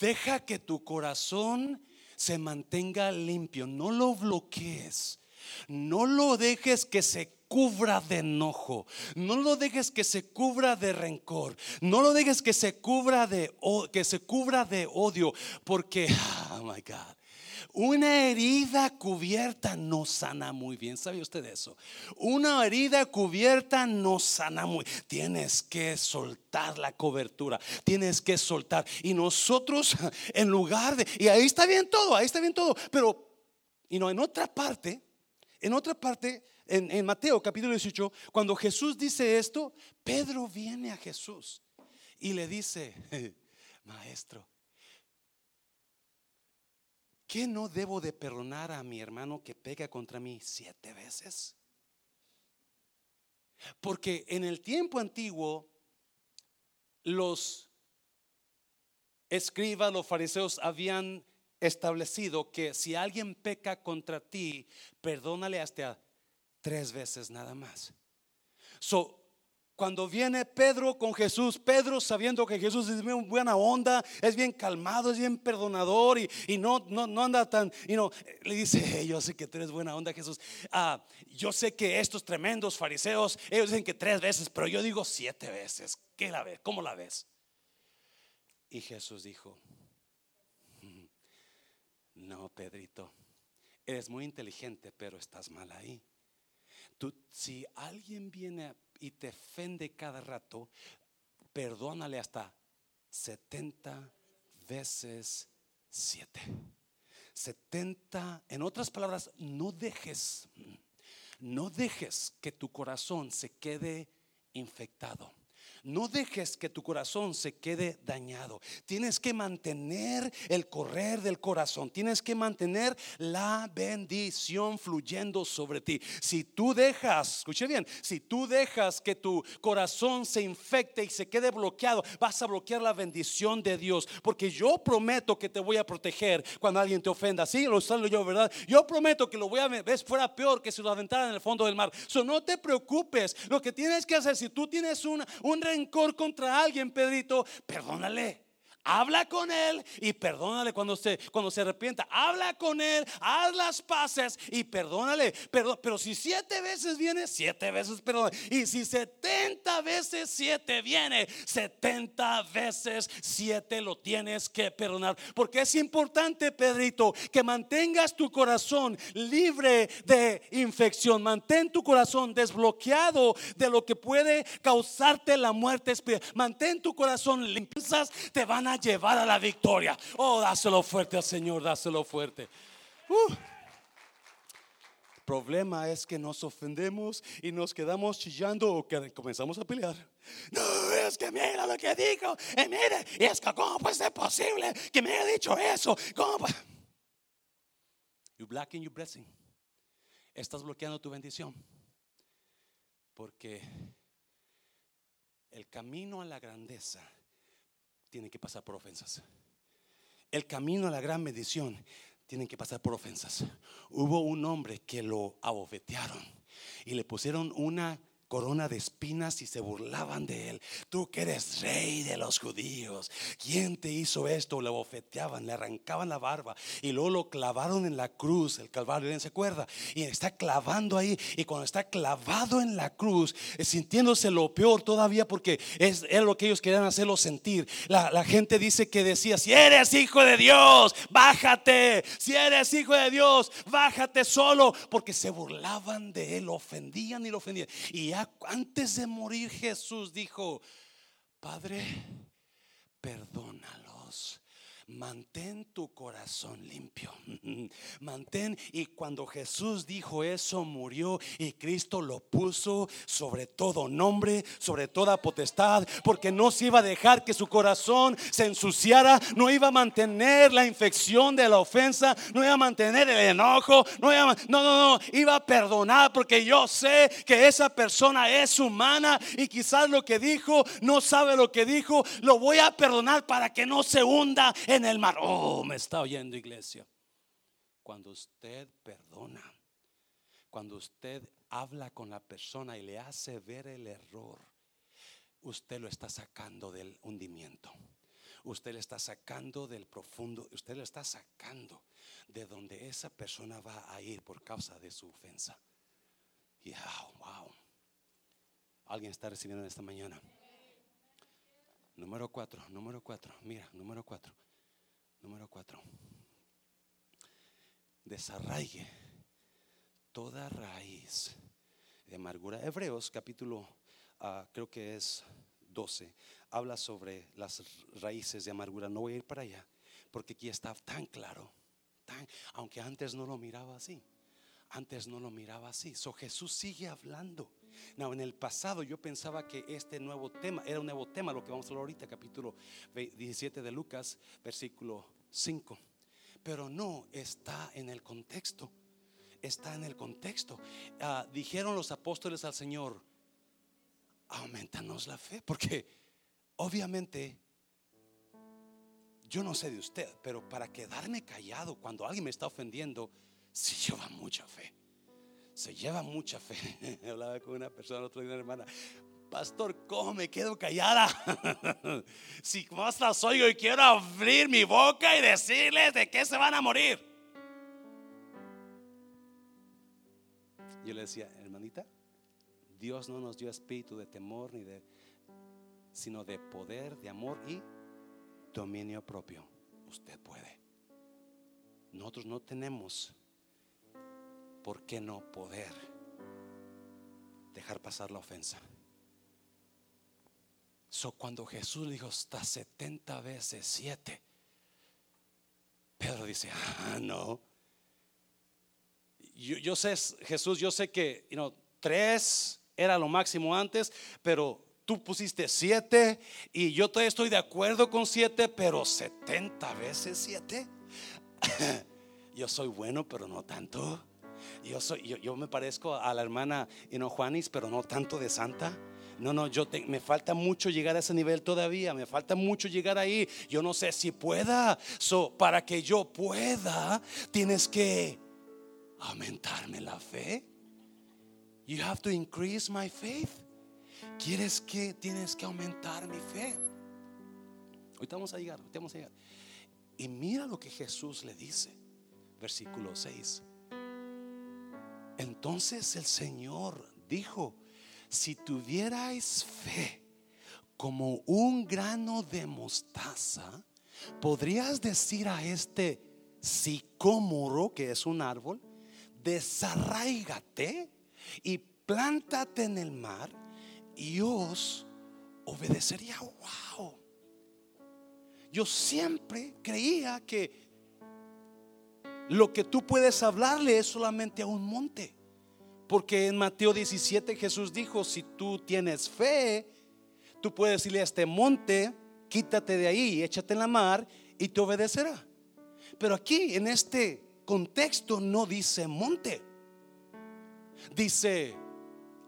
Speaker 1: deja que tu corazón se mantenga limpio, no lo bloquees, no lo dejes que se cubra de enojo, no lo dejes que se cubra de rencor, no lo dejes que se cubra de que se cubra de odio, porque oh my God, una herida cubierta no sana muy bien. ¿Sabe usted eso? Una herida cubierta no sana muy. Tienes que soltar la cobertura. Tienes que soltar. Y nosotros, en lugar de. Y ahí está bien todo, ahí está bien todo. Pero, y no, en otra parte, en otra parte, en, en Mateo capítulo 18, cuando Jesús dice esto, Pedro viene a Jesús y le dice, maestro, ¿Qué no debo de perdonar a mi hermano que pega contra mí siete veces? Porque en el tiempo antiguo los escribas, los fariseos habían establecido que si alguien peca contra ti, perdónale hasta tres veces nada más. Cuando viene Pedro con Jesús, Pedro sabiendo que Jesús es bien buena onda, es bien calmado, es bien perdonador y, no, anda tan, y no, le dice, yo sé que tú eres buena onda Jesús, ah, yo sé que estos tremendos fariseos, ellos dicen que tres veces, pero yo digo siete veces, ¿qué la ves? ¿Cómo la ves? Y Jesús dijo, no, Pedrito, eres muy inteligente, pero estás mal ahí. Tú, si alguien viene a y te ofende cada rato, perdónale hasta 70 veces 7. 70, en otras palabras, no dejes, no dejes que tu corazón se quede infectado. No dejes que tu corazón se quede dañado. Tienes que mantener el correr del corazón. Tienes que mantener la bendición fluyendo sobre ti. Si tú dejas, escuche bien, si tú dejas que tu corazón se infecte y se quede bloqueado, vas a bloquear la bendición de Dios. Porque yo prometo que te voy a proteger cuando alguien te ofenda. Sí, lo salgo yo, ¿verdad? Yo prometo que lo voy a ver fuera peor que si lo aventara en el fondo del mar. So, no te preocupes. Lo que tienes que hacer, si tú tienes una, un rencor contra alguien, Pedrito, perdónale. Habla con él y perdónale cuando se, cuando se arrepienta. Habla con él, haz las paces y perdónale. Pero, pero si siete veces viene, siete veces perdona. Y si setenta veces siete viene, setenta veces siete lo tienes que perdonar. Porque es importante, Pedrito, que mantengas tu corazón libre de infección. Mantén tu corazón desbloqueado de lo que puede causarte la muerte espiritual. Mantén tu corazón limpias, te van a llevar a la victoria. Oh, dáselo fuerte al Señor, dáselo fuerte. Uh. problema es que nos ofendemos y nos quedamos chillando o que comenzamos a pelear. No, es que mira lo que dijo. Y mire, y es que cómo puede ser posible que me haya dicho eso. ¿Cómo? You blocking your blessing. Estás bloqueando tu bendición. Porque el camino a la grandeza tienen que pasar por ofensas. El camino a la gran medición tienen que pasar por ofensas. Hubo un hombre que lo abofetearon y le pusieron una corona de espinas y se burlaban de él. Tú que eres rey de los judíos, ¿quién te hizo esto? Le bofeteaban, le arrancaban la barba y luego lo clavaron en la cruz, el Calvario, ¿se acuerda? Y está clavando ahí y cuando está clavado en la cruz, eh, sintiéndose lo peor todavía porque es, lo que ellos querían hacerlo sentir. La, la gente dice que decía, si eres hijo de Dios, bájate. Si eres hijo de Dios, bájate solo porque se burlaban de él, ofendían y lo ofendían. Y antes de morir Jesús dijo, Padre, perdónalos mantén tu corazón limpio. Mantén, y cuando Jesús dijo eso, murió y Cristo lo puso sobre todo nombre, sobre toda potestad, porque no se iba a dejar que su corazón se ensuciara, no iba a mantener la infección de la ofensa, no iba a mantener el enojo, no iba no, no, no, iba a perdonar porque yo sé que esa persona es humana y quizás lo que dijo no sabe lo que dijo, lo voy a perdonar para que no se hunda en en el mar. Oh, me está oyendo iglesia. Cuando usted perdona, cuando usted habla con la persona y le hace ver el error, usted lo está sacando del hundimiento. Usted le está sacando del profundo, usted le está sacando de donde esa persona va a ir por causa de su ofensa. Yeah, wow. Alguien está recibiendo en esta mañana. Número cuatro, número cuatro, mira, número cuatro. Número cuatro. Desarraigue toda raíz de amargura. Hebreos capítulo, ah, creo que es 12, habla sobre las raíces de amargura. No voy a ir para allá, porque aquí está tan claro, tan, aunque antes no lo miraba así. Antes no lo miraba así. So Jesús sigue hablando. No, en el pasado yo pensaba que este nuevo tema era un nuevo tema, lo que vamos a hablar ahorita, capítulo 17 de Lucas, versículo 5. Pero no está en el contexto. Está en el contexto. Ah, dijeron los apóstoles al Señor, aumentanos la fe, porque obviamente yo no sé de usted, pero para quedarme callado cuando alguien me está ofendiendo, se lleva mucha fe. Se lleva mucha fe. Hablaba con una persona, otro día, una hermana. Pastor, ¿cómo me quedo callada? si más las oigo y quiero abrir mi boca y decirles de qué se van a morir. Yo le decía, hermanita, Dios no nos dio espíritu de temor ni de, sino de poder, de amor y dominio propio. Usted puede. Nosotros no tenemos por qué no poder dejar pasar la ofensa. So, cuando Jesús dijo hasta 70 veces 7, Pedro dice, ah, no. Yo, sé, Jesús, yo sé que you know, tres era lo máximo antes, pero tú pusiste siete y yo todavía estoy de acuerdo con siete, pero 70 veces siete. yo soy bueno, pero no tanto. Yo, soy, yo, me parezco a la hermana you Juanis, pero no tanto de santa. No, no, yo me falta mucho llegar a ese nivel todavía, me falta mucho llegar ahí. Yo no sé si pueda. So, para que yo pueda, tienes que aumentarme la fe. You have to increase my faith. ¿Quieres que tienes que aumentar mi fe? Ahorita vamos a llegar, ahorita vamos a llegar. Y mira lo que Jesús le dice, versículo 6. Entonces el Señor dijo, si tuvierais fe como un grano de mostaza, podrías decir a este sicómoro, que es un árbol, desarraigate y plántate en el mar y os obedecería. Wow. Yo siempre creía que lo que tú puedes hablarle es solamente a un monte. Porque en Mateo 17 Jesús dijo, si tú tienes fe, tú puedes decirle a este monte, quítate de ahí, échate en la mar y te obedecerá. Pero aquí en este contexto no dice monte, dice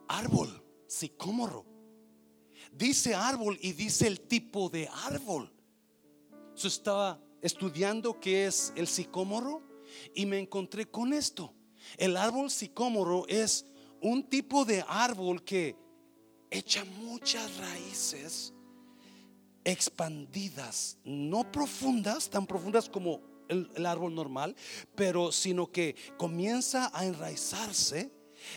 Speaker 1: árbol, sicómoro. Dice árbol y dice el tipo de árbol. Estaba estudiando qué es el sicómoro y me encontré con esto. El árbol sicómoro es un tipo de árbol que echa muchas raíces expandidas, no profundas, tan profundas como el, árbol normal, pero sino que comienza a enraizarse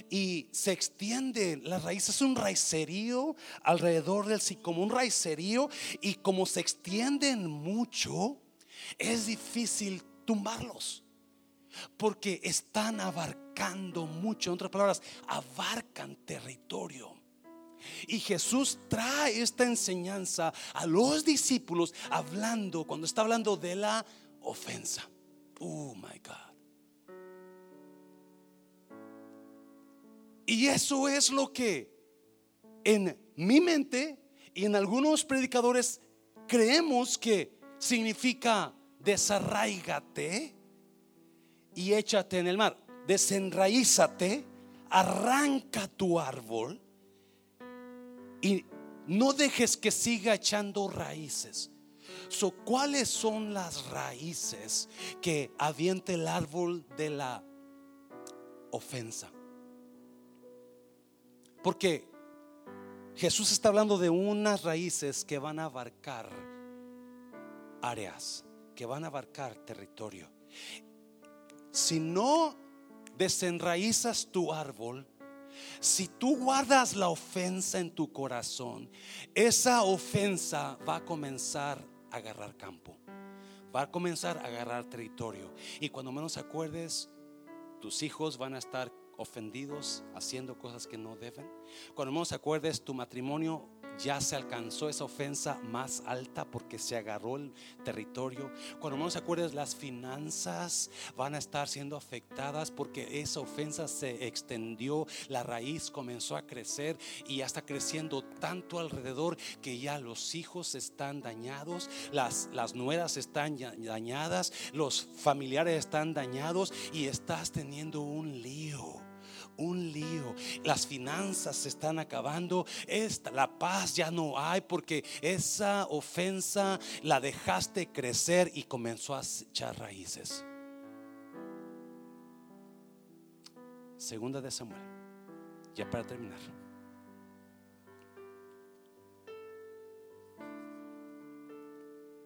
Speaker 1: y se extiende la raíz es un raicerío alrededor del como un raicerío y como se extienden mucho es difícil tumbarlos porque están abarcando mucho, en otras palabras, abarcan territorio. Y Jesús trae esta enseñanza a los discípulos hablando, cuando está hablando de la ofensa. Oh my God. Y eso es lo que en mi mente y en algunos predicadores creemos que significa desarraigate y échate en el mar. Desenraízate, arranca tu árbol y no dejes que siga echando raíces. So, ¿Cuáles son las raíces que avienta el árbol de la ofensa? Porque Jesús está hablando de unas raíces que van a abarcar áreas, que van a abarcar territorio si no desenraizas tu árbol, si tú guardas la ofensa en tu corazón, esa ofensa va a comenzar a agarrar campo, va a comenzar a agarrar territorio. Y cuando menos acuerdes, tus hijos van a estar ofendidos haciendo cosas que no deben. Cuando menos acuerdes, tu matrimonio ya se alcanzó esa ofensa más alta porque se agarró el territorio. Cuando no se acuerdan, las finanzas van a estar siendo afectadas porque esa ofensa se extendió, la raíz comenzó a crecer y ya está creciendo tanto alrededor que ya los hijos están dañados, las, las nueras están dañadas, los familiares están dañados y estás teniendo un lío un lío. Las finanzas se están acabando. Esta, la paz ya no hay porque esa ofensa la dejaste crecer y comenzó a echar raíces. Segunda de Samuel. Ya para terminar.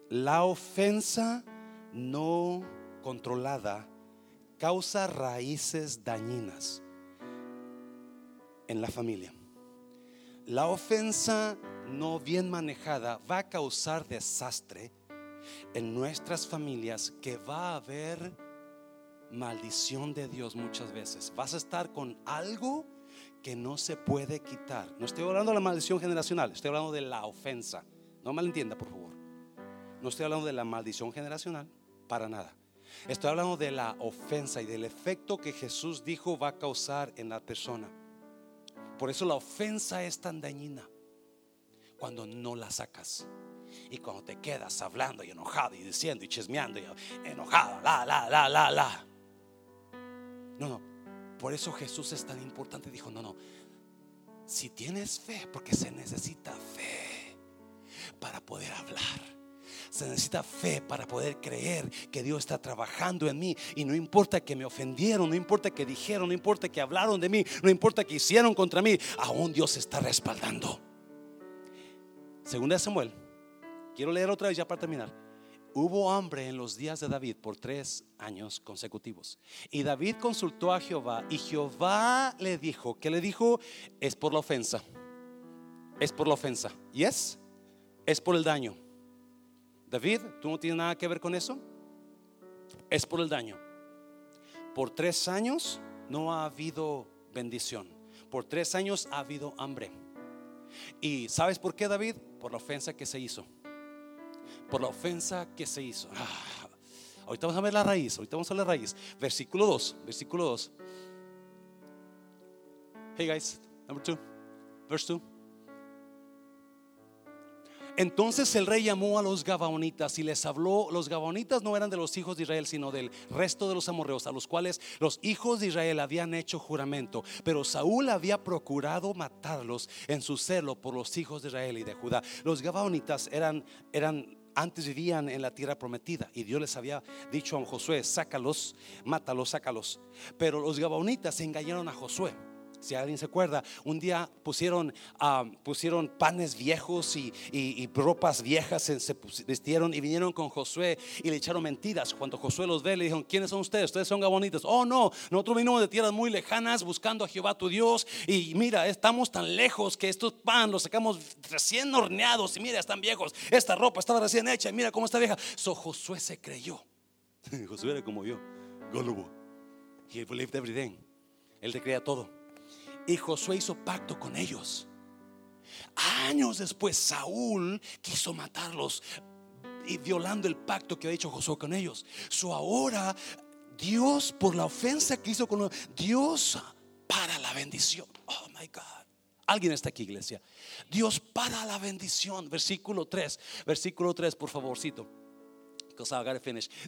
Speaker 1: La ofensa no controlada causa raíces dañinas en la familia. La ofensa no bien manejada va a causar desastre en nuestras familias que va a haber maldición de Dios muchas veces. Vas a estar con algo que no se puede quitar. No estoy hablando de la maldición generacional, estoy hablando de la ofensa. No malentienda, por favor. No estoy hablando de la maldición generacional, para nada. Estoy hablando de la ofensa y del efecto que Jesús dijo va a causar en la persona. Por eso la ofensa es tan dañina cuando no la sacas. Y cuando te quedas hablando y enojado y diciendo y chismeando y enojado, la, la, la, la, la. No, no. Por eso Jesús es tan importante. Dijo, no, no. Si tienes fe, porque se necesita fe para poder hablar. Se necesita fe para poder creer que Dios está trabajando en mí. Y no importa que me ofendieron, no importa que dijeron, no importa que hablaron de mí, no importa que hicieron contra mí, aún Dios está respaldando. Segunda de Samuel, quiero leer otra vez ya para terminar. Hubo hambre en los días de David por tres años consecutivos. Y David consultó a Jehová y Jehová le dijo, ¿qué le dijo? Es por la ofensa. Es por la ofensa. ¿Y es? Es por el daño. David, ¿tú no tienes nada que ver con eso? Es por el daño. Por tres años no ha habido bendición. Por tres años ha habido hambre. ¿Y sabes por qué, David? Por la ofensa que se hizo. Por la ofensa que se hizo. Ah, ahorita vamos a ver la raíz. Ahorita vamos a ver la raíz. Versículo 2. Versículo 2. Hey guys, number 2. Verse 2. Entonces el rey llamó a los Gabaonitas y les habló. Los Gabaonitas no eran de los hijos de Israel, sino del resto de los amorreos, a los cuales los hijos de Israel habían hecho juramento. Pero Saúl había procurado matarlos en su celo por los hijos de Israel y de Judá. Los Gabaonitas eran, eran antes vivían en la tierra prometida y Dios les había dicho a Josué, sácalos, mátalos, sácalos. Pero los Gabaonitas engañaron a Josué si alguien se acuerda, un día pusieron, ah, panes viejos y, ropas viejas, se, vistieron y vinieron con Josué y le echaron mentiras. Cuando Josué los ve, le dijeron, ¿quiénes son ustedes? Ustedes son gabonitas. Oh, no, nosotros vinimos de tierras muy lejanas buscando a Jehová tu Dios. Y mira, estamos tan lejos que estos pan los sacamos recién horneados. Y mira, están viejos. Esta ropa estaba recién hecha. Y mira cómo está vieja. So Josué se creyó. Josué era como yo, gullible. He believed everything. Él te creía todo. Y Josué hizo pacto con ellos. Años después Saúl quiso matarlos y violando el pacto que había hecho Josué con ellos. So ahora Dios por la ofensa que hizo con Dios para la bendición. Oh my God. Alguien está aquí, iglesia. Dios para la bendición. Versículo 3. Versículo 3, por favorcito.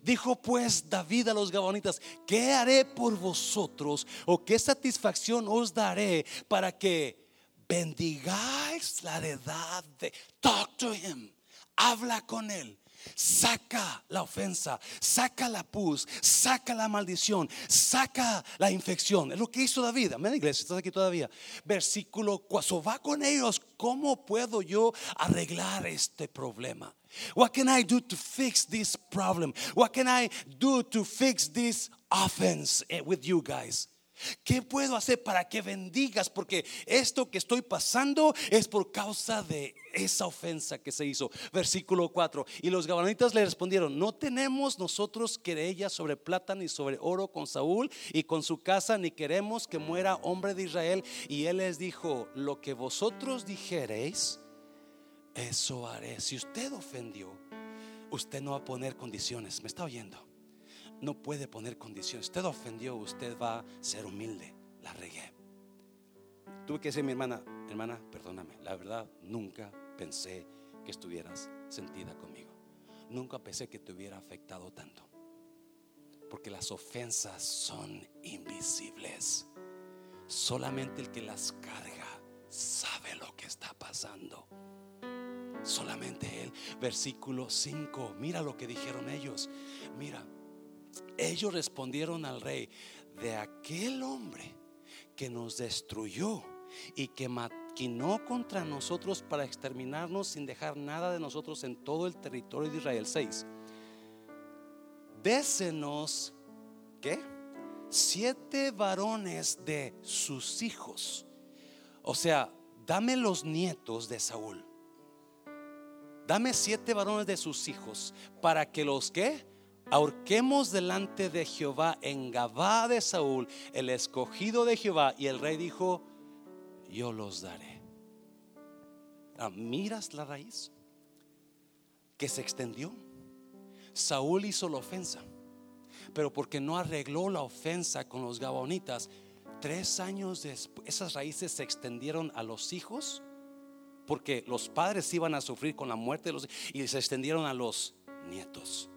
Speaker 1: Dijo pues David a los Gabonitas, ¿qué haré por vosotros o qué satisfacción os daré para que bendigáis la heredad de... Talk to him, habla con él. Saca la ofensa, saca la pus, saca la maldición, saca la infección. Es lo que hizo David. Amén, iglesia, estás aquí todavía. Versículo 4. Va con ellos. ¿Cómo puedo yo arreglar este problema? What can I do to fix this problem? What can I do to fix this offense eh, with you guys? ¿Qué puedo hacer para que bendigas? Porque esto que estoy pasando es por causa de esa ofensa que se hizo. Versículo 4. Y los gabaonitas le respondieron, no tenemos nosotros querella sobre plata ni sobre oro con Saúl y con su casa, ni queremos que muera hombre de Israel. Y él les dijo, lo que vosotros dijereis, eso haré. Si usted ofendió, usted no va a poner condiciones. ¿Me está oyendo? no puede poner condiciones. Usted ofendió, usted va a ser humilde. La regué. Tuve que decir, mi hermana, hermana, perdóname. La verdad, nunca pensé que estuvieras sentida conmigo. Nunca pensé que te hubiera afectado tanto. Porque las ofensas son invisibles. Solamente el que las carga sabe lo que está pasando. Solamente él. Versículo 5. Mira lo que dijeron ellos. Mira, ellos respondieron al rey, de aquel hombre que nos destruyó y que maquinó contra nosotros para exterminarnos sin dejar nada de nosotros en todo el territorio de Israel. 6. Désenos, ¿qué? Siete varones de sus hijos. O sea, dame los nietos de Saúl. Dame siete varones de sus hijos para que los que ahorquemos delante de Jehová en Gabá de Saúl, el escogido de Jehová. Y el rey dijo, yo los daré. Ah, ¿Miras la raíz? Que se extendió. Saúl hizo la ofensa, pero porque no arregló la ofensa con los gabonitas, tres años después, esas raíces se extendieron a los hijos, porque los padres iban a sufrir con la muerte de los y se extendieron a los nietos.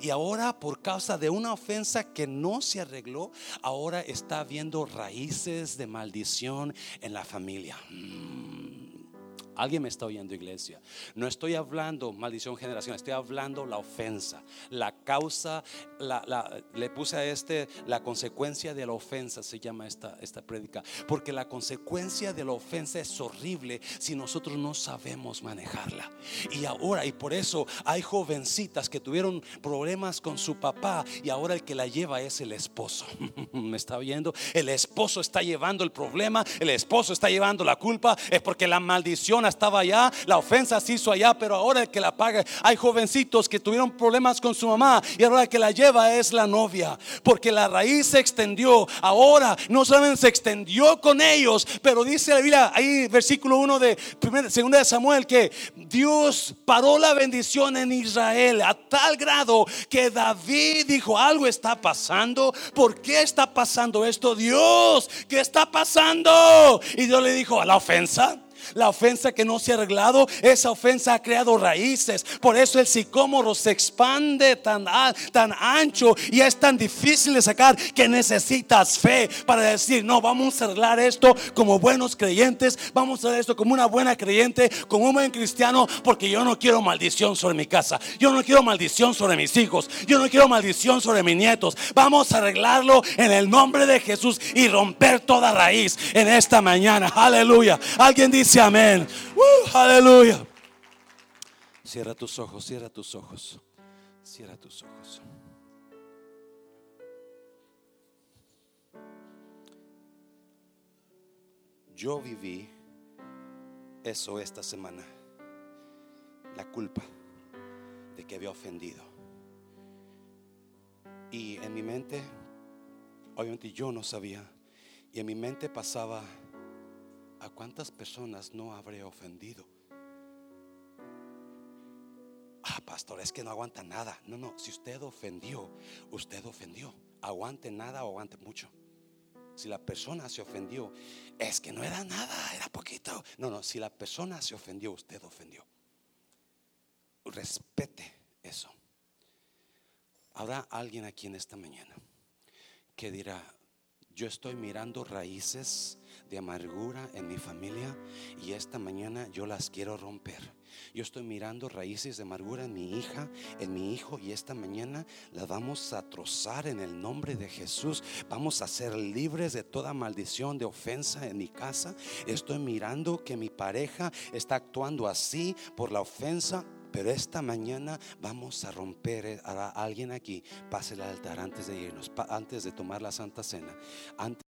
Speaker 1: Y ahora por causa de una ofensa que no se arregló, ahora está habiendo raíces de maldición en la familia. Mm. Alguien me está oyendo, iglesia. No estoy hablando maldición generacional, estoy hablando la ofensa, la causa, le puse a este la consecuencia de la ofensa, se llama esta, esta prédica, porque la consecuencia de la ofensa es horrible si nosotros no sabemos manejarla. Y ahora, y por eso hay jovencitas que tuvieron problemas con su papá y ahora el que la lleva es el esposo. ¿Me está oyendo? El esposo está llevando el problema, el esposo está llevando la culpa, es porque la maldición estaba allá, la ofensa se hizo allá, pero ahora el que la paga, hay jovencitos que tuvieron problemas con su mamá y ahora el que la lleva es la novia, porque la raíz se extendió, ahora no solamente se extendió con ellos, pero dice la Biblia, ahí versículo 1 de 2 de Samuel, que Dios paró la bendición en Israel a tal grado que David dijo, algo está pasando, ¿por qué está pasando esto? Dios, ¿qué está pasando? Y Dios le dijo, a la ofensa. La ofensa que no se ha arreglado, esa ofensa ha creado raíces. Por eso el sicómoro se expande tan, tan ancho y es tan difícil de sacar que necesitas fe para decir, no, vamos a arreglar esto como buenos creyentes, vamos a hacer esto como una buena creyente, como un buen cristiano, porque yo no quiero maldición sobre mi casa, yo no quiero maldición sobre mis hijos, yo no quiero maldición sobre mis nietos. Vamos a arreglarlo en el nombre de Jesús y romper toda raíz en esta mañana. Aleluya. Alguien dice, amén. Uh, aleluya. Cierra tus ojos, cierra tus ojos. Cierra tus ojos. Yo viví eso esta semana. La culpa de que había ofendido. Y en mi mente, obviamente yo no sabía. Y en mi mente pasaba ¿a cuántas personas no habré ofendido? Ah, pastor, es que no aguanta nada. No, no, si usted ofendió, usted ofendió. Aguante nada o aguante mucho. Si la persona se ofendió, es que no era nada, era poquito. No, no, si la persona se ofendió, usted ofendió. Respete eso. Habrá alguien aquí en esta mañana que dirá, yo estoy mirando raíces de amargura en mi familia y esta mañana yo las quiero romper. Yo estoy mirando raíces de amargura en mi hija, en mi hijo y esta mañana las vamos a trozar en el nombre de Jesús. Vamos a ser libres de toda maldición de ofensa en mi casa. Estoy mirando que mi pareja está actuando así por la ofensa pero esta mañana vamos a romper eh, a alguien aquí. Pase el altar antes de irnos, antes de tomar la Santa Cena. Antes